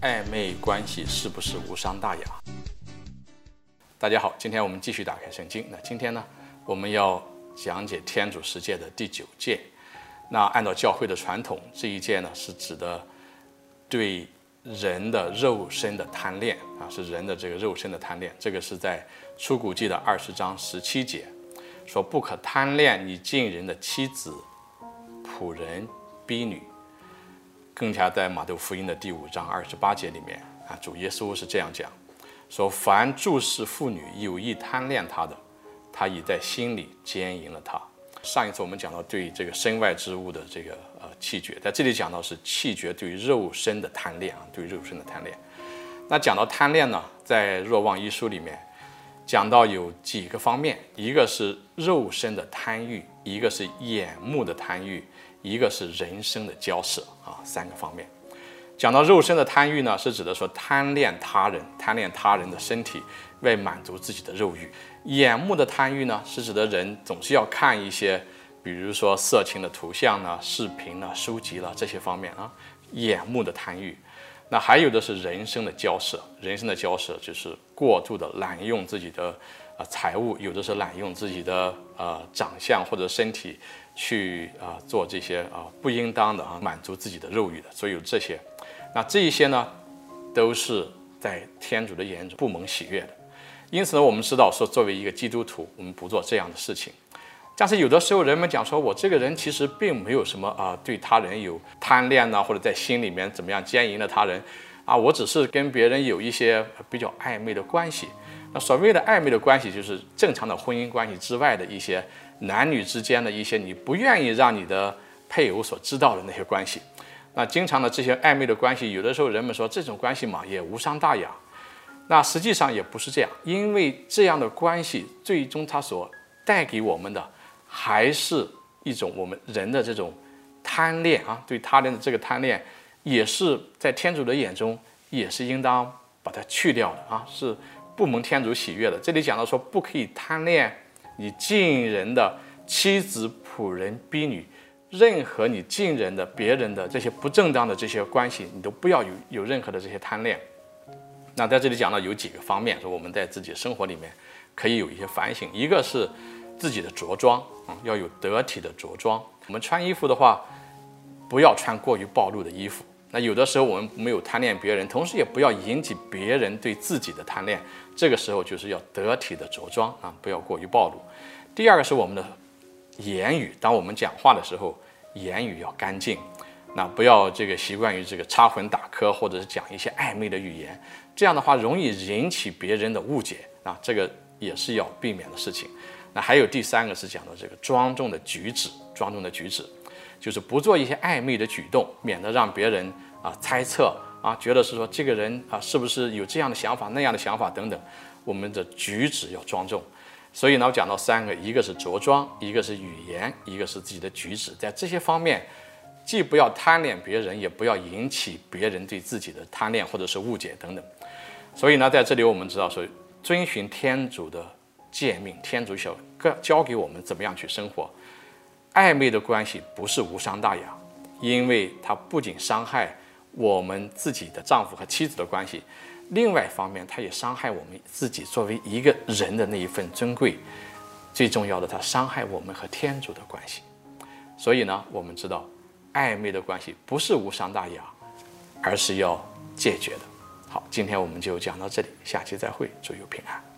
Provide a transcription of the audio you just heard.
暧昧关系是不是无伤大雅？大家好，今天我们继续打开圣经。那今天呢，我们要讲解天主十诫的第九诫。那按照教会的传统，这一诫呢是指的对人的肉身的贪恋啊，是人的这个肉身的贪恋。这个是在出谷记的二十章十七节，说不可贪恋你近人的妻子、仆人、婢女。更加在马窦福音的第五章二十八节里面啊，主耶稣是这样讲，说凡注视妇女有意贪恋她的，他已在心里奸淫了她。上一次我们讲到对这个身外之物的这个呃弃绝，在这里讲到是弃绝对肉身的贪恋啊，对肉身的贪恋。那讲到贪恋呢，在若望一书里面讲到有几个方面，一个是肉身的贪欲，一个是眼目的贪欲。一个是人生的交涉啊，三个方面。讲到肉身的贪欲呢，是指的说贪恋他人，贪恋他人的身体，为满足自己的肉欲。眼目的贪欲呢，是指的人总是要看一些，比如说色情的图像呢、视频呢、书籍了这些方面啊，眼目的贪欲。那还有的是人生的交涉，人生的交涉就是过度的滥用自己的呃财物，有的是滥用自己的呃长相或者身体。去啊做这些啊不应当的啊满足自己的肉欲的，所以有这些，那这一些呢，都是在天主的眼中不蒙喜悦的。因此呢，我们知道说，作为一个基督徒，我们不做这样的事情。但是有的时候人们讲说，我这个人其实并没有什么啊对他人有贪恋呢，或者在心里面怎么样奸淫了他人啊，我只是跟别人有一些比较暧昧的关系。那所谓的暧昧的关系，就是正常的婚姻关系之外的一些。男女之间的一些你不愿意让你的配偶所知道的那些关系，那经常的这些暧昧的关系，有的时候人们说这种关系嘛也无伤大雅，那实际上也不是这样，因为这样的关系最终它所带给我们的还是一种我们人的这种贪恋啊，对他人的这个贪恋，也是在天主的眼中也是应当把它去掉的啊，是不蒙天主喜悦的。这里讲到说不可以贪恋。你近人的妻子、仆人、婢女，任何你近人的、别人的这些不正当的这些关系，你都不要有有任何的这些贪恋。那在这里讲到有几个方面，说我们在自己生活里面可以有一些反省。一个是自己的着装啊，要有得体的着装。我们穿衣服的话，不要穿过于暴露的衣服。那有的时候我们没有贪恋别人，同时也不要引起别人对自己的贪恋。这个时候就是要得体的着装啊，不要过于暴露。第二个是我们的言语，当我们讲话的时候，言语要干净，那不要这个习惯于这个插诨打磕，或者是讲一些暧昧的语言，这样的话容易引起别人的误解啊，这个也是要避免的事情。还有第三个是讲到这个庄重的举止，庄重的举止，就是不做一些暧昧的举动，免得让别人啊猜测啊，觉得是说这个人啊是不是有这样的想法、那样的想法等等。我们的举止要庄重。所以呢，我讲到三个，一个是着装，一个是语言，一个是自己的举止，在这些方面，既不要贪恋别人，也不要引起别人对自己的贪恋或者是误解等等。所以呢，在这里我们知道说，遵循天主的诫命，天主教教给我们怎么样去生活。暧昧的关系不是无伤大雅，因为它不仅伤害我们自己的丈夫和妻子的关系。另外一方面，它也伤害我们自己作为一个人的那一份尊贵。最重要的，它伤害我们和天主的关系。所以呢，我们知道，暧昧的关系不是无伤大雅，而是要解决的。好，今天我们就讲到这里，下期再会，祝有平安。